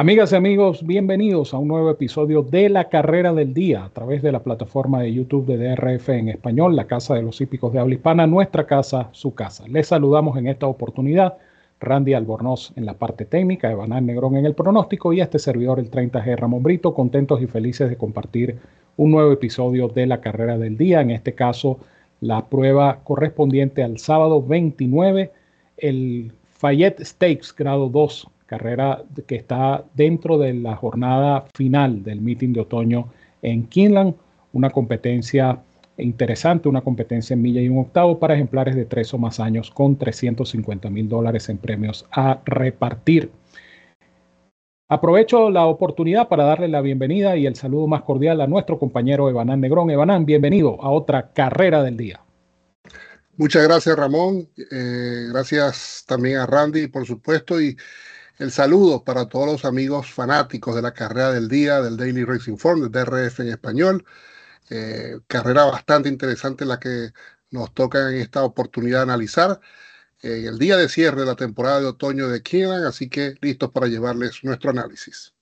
Amigas y amigos, bienvenidos a un nuevo episodio de La Carrera del Día a través de la plataforma de YouTube de DRF en español, la Casa de los Hípicos de Habla Hispana, nuestra casa, su casa. Les saludamos en esta oportunidad Randy Albornoz en la parte técnica, Evanán Negrón en el pronóstico y este servidor, el 30G Ramón Brito, contentos y felices de compartir un nuevo episodio de La Carrera del Día, en este caso la prueba correspondiente al sábado 29, el Fayette Stakes grado 2 carrera que está dentro de la jornada final del meeting de otoño en Kinland, una competencia interesante, una competencia en milla y un octavo para ejemplares de tres o más años con 350 mil dólares en premios a repartir. Aprovecho la oportunidad para darle la bienvenida y el saludo más cordial a nuestro compañero Evanán Negrón. Evanán, bienvenido a otra carrera del día. Muchas gracias, Ramón. Eh, gracias también a Randy, por supuesto, y el saludo para todos los amigos fanáticos de la carrera del día, del Daily Racing Form, del DRF en español. Eh, carrera bastante interesante la que nos toca en esta oportunidad analizar. El día de cierre de la temporada de otoño de Keeneland, así que listos para llevarles nuestro análisis.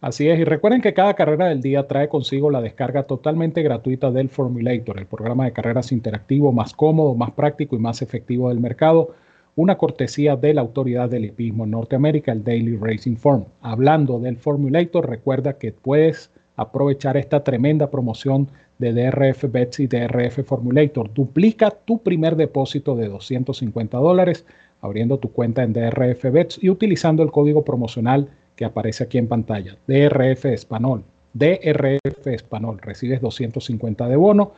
Así es, y recuerden que cada carrera del día trae consigo la descarga totalmente gratuita del Formulator, el programa de carreras interactivo más cómodo, más práctico y más efectivo del mercado una cortesía de la autoridad del hipismo en Norteamérica, el Daily Racing Form. Hablando del Formulator, recuerda que puedes aprovechar esta tremenda promoción de DRF Bets y DRF Formulator. Duplica tu primer depósito de 250 dólares abriendo tu cuenta en DRF Bets y utilizando el código promocional que aparece aquí en pantalla, DRF Español. DRF Español. Recibes 250 de bono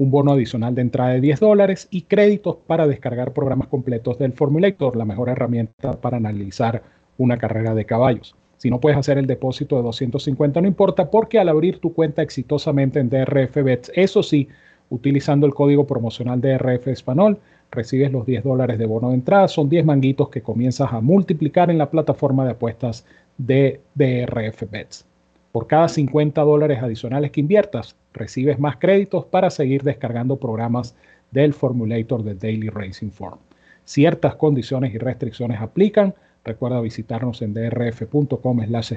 un bono adicional de entrada de 10 dólares y créditos para descargar programas completos del Formulator, la mejor herramienta para analizar una carrera de caballos. Si no puedes hacer el depósito de 250, no importa, porque al abrir tu cuenta exitosamente en DRF Bets, eso sí, utilizando el código promocional DRF Español, recibes los 10 dólares de bono de entrada. Son 10 manguitos que comienzas a multiplicar en la plataforma de apuestas de DRF Bets. Por cada 50 dólares adicionales que inviertas, recibes más créditos para seguir descargando programas del Formulator de Daily Racing Form. Ciertas condiciones y restricciones aplican. Recuerda visitarnos en drf.com slash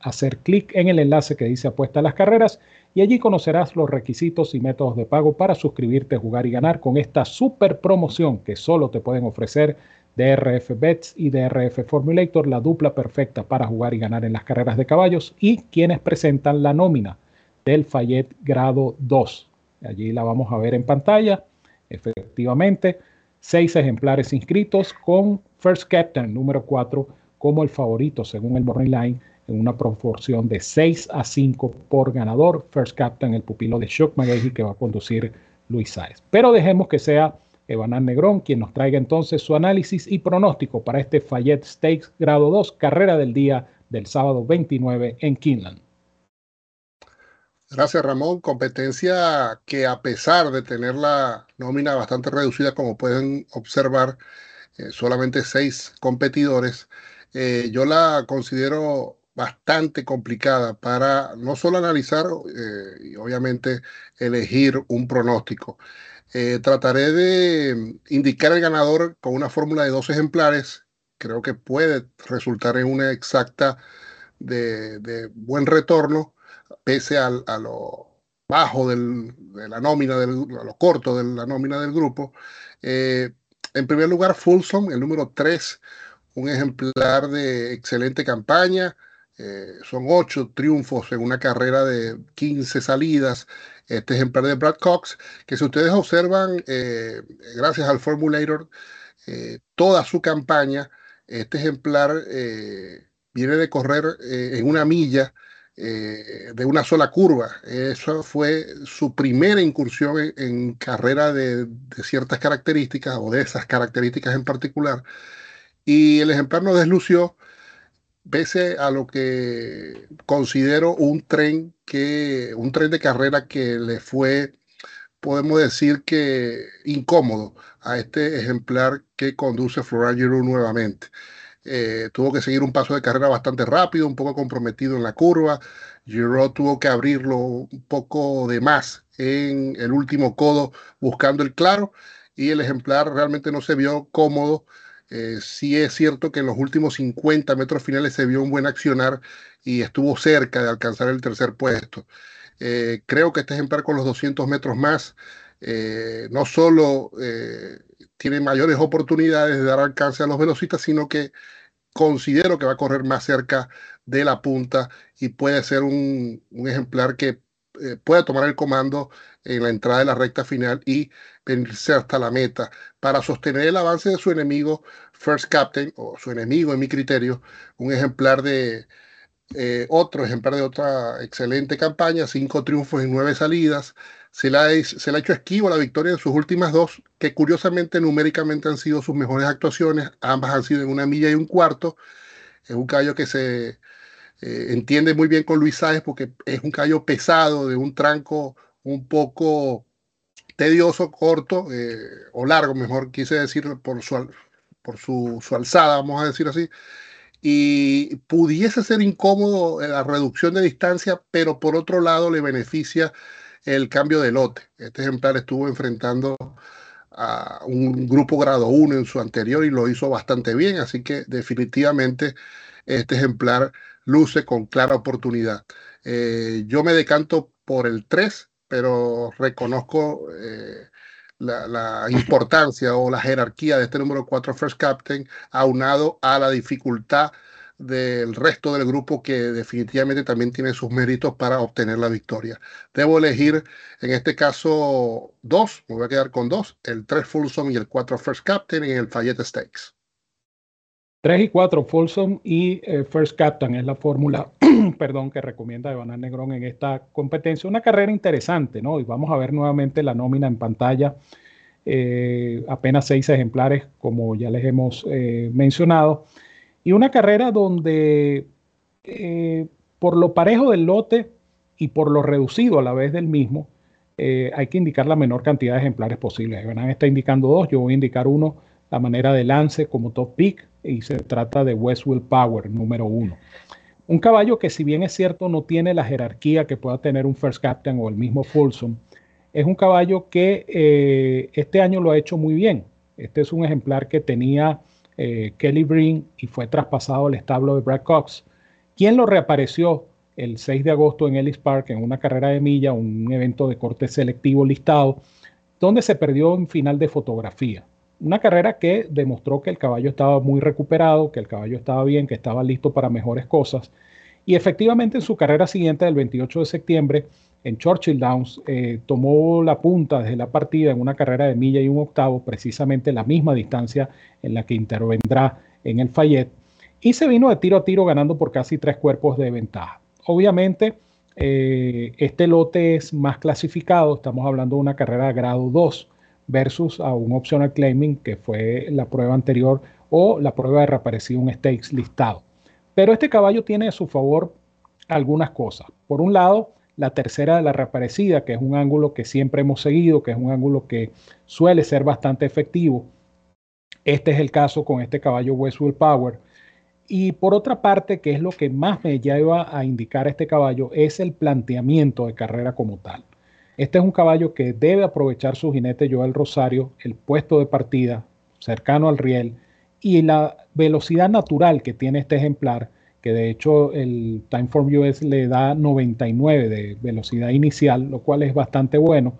hacer clic en el enlace que dice apuesta a las carreras y allí conocerás los requisitos y métodos de pago para suscribirte, jugar y ganar con esta super promoción que solo te pueden ofrecer DRF Bets y DRF Formulator, la dupla perfecta para jugar y ganar en las carreras de caballos y quienes presentan la nómina del Fayette grado 2. Allí la vamos a ver en pantalla. Efectivamente, seis ejemplares inscritos con First Captain número 4 como el favorito según el Morning Line en una proporción de 6 a 5 por ganador. First Captain, el pupilo de Shock McGahey que va a conducir Luis Sáez. Pero dejemos que sea Evanán Negrón quien nos traiga entonces su análisis y pronóstico para este Fayette Stakes grado 2, carrera del día del sábado 29 en Kinland. Gracias, Ramón. Competencia que a pesar de tener la nómina bastante reducida, como pueden observar, eh, solamente seis competidores, eh, yo la considero bastante complicada para no solo analizar eh, y obviamente elegir un pronóstico. Trataré de indicar el ganador con una fórmula de dos ejemplares. Creo que puede resultar en una exacta de buen retorno pese a, lo bajo de la nómina, del, a lo corto de la nómina del grupo. Eh, en primer lugar, Fulsom, el número 3, un ejemplar de excelente campaña. Eh, son ocho triunfos en una carrera de 15 salidas. Este ejemplar de Brad Cox, que si ustedes observan, eh, gracias al Formulator, toda su campaña, este ejemplar viene de correr en una milla eh, de una sola curva. Eso fue su primera incursión en, carrera de, ciertas características o de esas características en particular. Y el ejemplar no deslució pese a lo que considero un tren que un tren de carrera que le fue podemos decir que incómodo a este ejemplar que conduce Floral Giroux nuevamente. Eh, tuvo que seguir un paso de carrera bastante rápido, un poco comprometido en la curva. Giro tuvo que abrirlo un poco de más en el último codo buscando el claro y el ejemplar realmente no se vio cómodo Eh, sí es cierto que en los últimos 50 metros finales se vio un buen accionar y estuvo cerca de alcanzar el tercer puesto. Eh, creo que este ejemplar con los 200 metros más eh, no solo tiene mayores oportunidades de dar alcance a los velocistas, sino que considero que va a correr más cerca de la punta y puede ser un, ejemplar que pueda tomar el comando en la entrada de la recta final y venirse hasta la meta para sostener el avance de su enemigo First Captain, o su enemigo en mi criterio, un ejemplar de eh, otro ejemplar de otra excelente campaña, cinco triunfos en nueve salidas. Se le, ha, se le ha hecho esquivo la victoria en sus últimas dos, que curiosamente numéricamente han sido sus mejores actuaciones. Ambas han sido en una milla y un cuarto. Es un caballo que se eh, entiende muy bien con Luis Sáez porque es un caballo pesado, de un tranco un poco tedioso, corto eh, o largo, mejor quise decir, por su, por su, alzada, vamos a decir así, y pudiese ser incómodo la reducción de distancia, pero por otro lado le beneficia el cambio de lote. Este ejemplar estuvo enfrentando a un grupo grado 1 en su anterior y lo hizo bastante bien, así que definitivamente este ejemplar luce con clara oportunidad. Eh, yo me decanto por el 3, pero reconozco eh, la, importancia o la jerarquía de este número 4 First Captain, aunado a la dificultad del resto del grupo que definitivamente también tiene sus méritos para obtener la victoria. Debo elegir en este caso dos, me voy a quedar con dos, el 3 Folsom y el 4 First Captain en el Fayette Stakes. 3 y 4 Folsom y eh, First Captain es la fórmula, perdón, que recomienda Evanán Negrón en esta competencia. Una carrera interesante, ¿no? Y vamos a ver nuevamente la nómina en pantalla. Eh, apenas seis ejemplares, como ya les hemos eh, mencionado. Y una carrera donde, por lo parejo del lote y por lo reducido a la vez del mismo, hay que indicar la menor cantidad de ejemplares posibles. Evanán está indicando dos, yo voy a indicar uno la manera de lance como top pick y se trata de Westwill Power, número uno. Un caballo que si bien es cierto no tiene la jerarquía que pueda tener un First Captain o el mismo Folsom, es un caballo que eh, este año lo ha hecho muy bien. Este es un ejemplar que tenía eh, Kelly Breen y fue traspasado al establo de Brad Cox, quien lo reapareció el 6 de agosto en Ellis Park en una carrera de milla, un evento de corte selectivo listado, donde se perdió en final de fotografía. Una carrera que demostró que el caballo estaba muy recuperado, que el caballo estaba bien, que estaba listo para mejores cosas. Y efectivamente en su carrera siguiente, del 28 de septiembre, en Churchill Downs, eh, tomó la punta desde la partida en una carrera de milla y un octavo, precisamente la misma distancia en la que intervendrá en el Fayette, y se vino de tiro a tiro ganando por casi tres cuerpos de ventaja. Obviamente, eh, este lote es más clasificado, estamos hablando de una carrera de grado 2, versus a un optional claiming que fue la prueba anterior o la prueba de reaparecido un stakes listado. Pero este caballo tiene a su favor algunas cosas. Por un lado, la tercera de la reaparecida, que es un ángulo que siempre hemos seguido, que es un ángulo que suele ser bastante efectivo. Este es el caso con este caballo Westwood Power. Y por otra parte, que es lo que más me lleva a indicar este caballo, es el planteamiento de carrera como tal. Este es un caballo que debe aprovechar su jinete Joel Rosario, el puesto de partida cercano al riel y la velocidad natural que tiene este ejemplar, que de hecho el Timeform US le da 99 de velocidad inicial, lo cual es bastante bueno.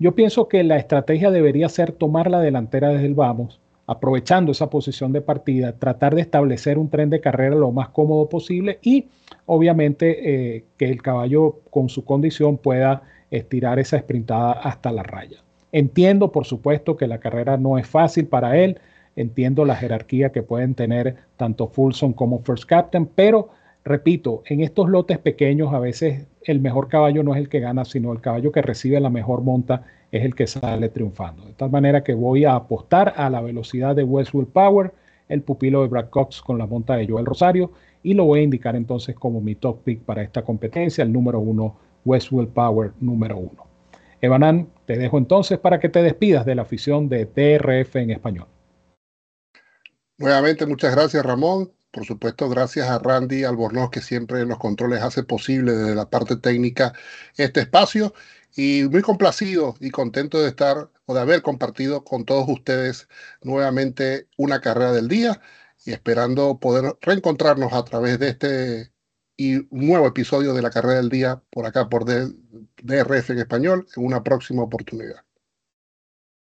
Yo pienso que la estrategia debería ser tomar la delantera desde el vamos, aprovechando esa posición de partida, tratar de establecer un tren de carrera lo más cómodo posible y obviamente eh, que el caballo con su condición pueda estirar esa sprintada hasta la raya. Entiendo, por supuesto, que la carrera no es fácil para él, entiendo la jerarquía que pueden tener tanto Fulson como First Captain, pero repito, en estos lotes pequeños a veces el mejor caballo no es el que gana, sino el caballo que recibe la mejor monta es el que sale triunfando. De tal manera que voy a apostar a la velocidad de Westwood Power, el pupilo de Brad Cox con la monta de Joel Rosario, y lo voy a indicar entonces como mi top pick para esta competencia, el número uno Westwell Power número uno. Evanán, te dejo entonces para que te despidas de la afición de TRF en español. Nuevamente, muchas gracias Ramón. Por supuesto, gracias a Randy Albornoz, que siempre en los controles hace posible desde la parte técnica este espacio. Y muy complacido y contento de estar o de haber compartido con todos ustedes nuevamente una carrera del día y esperando poder reencontrarnos a través de este y un nuevo episodio de la carrera del día por acá por DRF en español en una próxima oportunidad.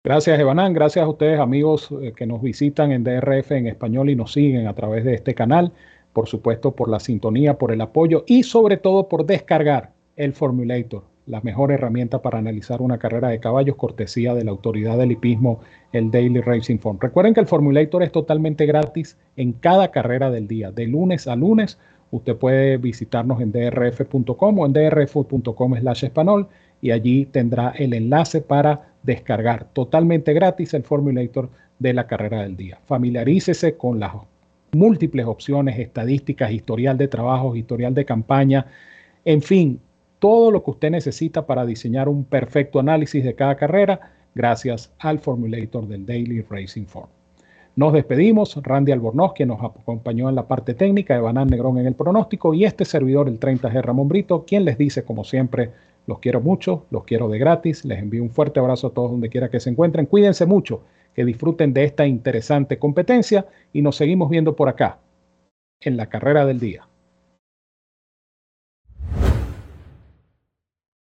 Gracias, Evanán. Gracias a ustedes, amigos eh, que nos visitan en DRF en español y nos siguen a través de este canal. Por supuesto, por la sintonía, por el apoyo y sobre todo por descargar el Formulator, la mejor herramienta para analizar una carrera de caballos, cortesía de la autoridad del hipismo, el Daily Racing Form. Recuerden que el Formulator es totalmente gratis en cada carrera del día, de lunes a lunes. Usted puede visitarnos en drf.com o en drf.com slash español y allí tendrá el enlace para descargar totalmente gratis el Formulator de la carrera del día. Familiarícese con las múltiples opciones, estadísticas, historial de trabajo, historial de campaña, en fin, todo lo que usted necesita para diseñar un perfecto análisis de cada carrera gracias al Formulator del Daily Racing Form. Nos despedimos, Randy Albornoz, quien nos acompañó en la parte técnica, Evanán Negrón en el pronóstico y este servidor, el 30G Ramón Brito, quien les dice, como siempre, los quiero mucho, los quiero de gratis. Les envío un fuerte abrazo a todos donde quiera que se encuentren. Cuídense mucho, que disfruten de esta interesante competencia y nos seguimos viendo por acá en la carrera del día.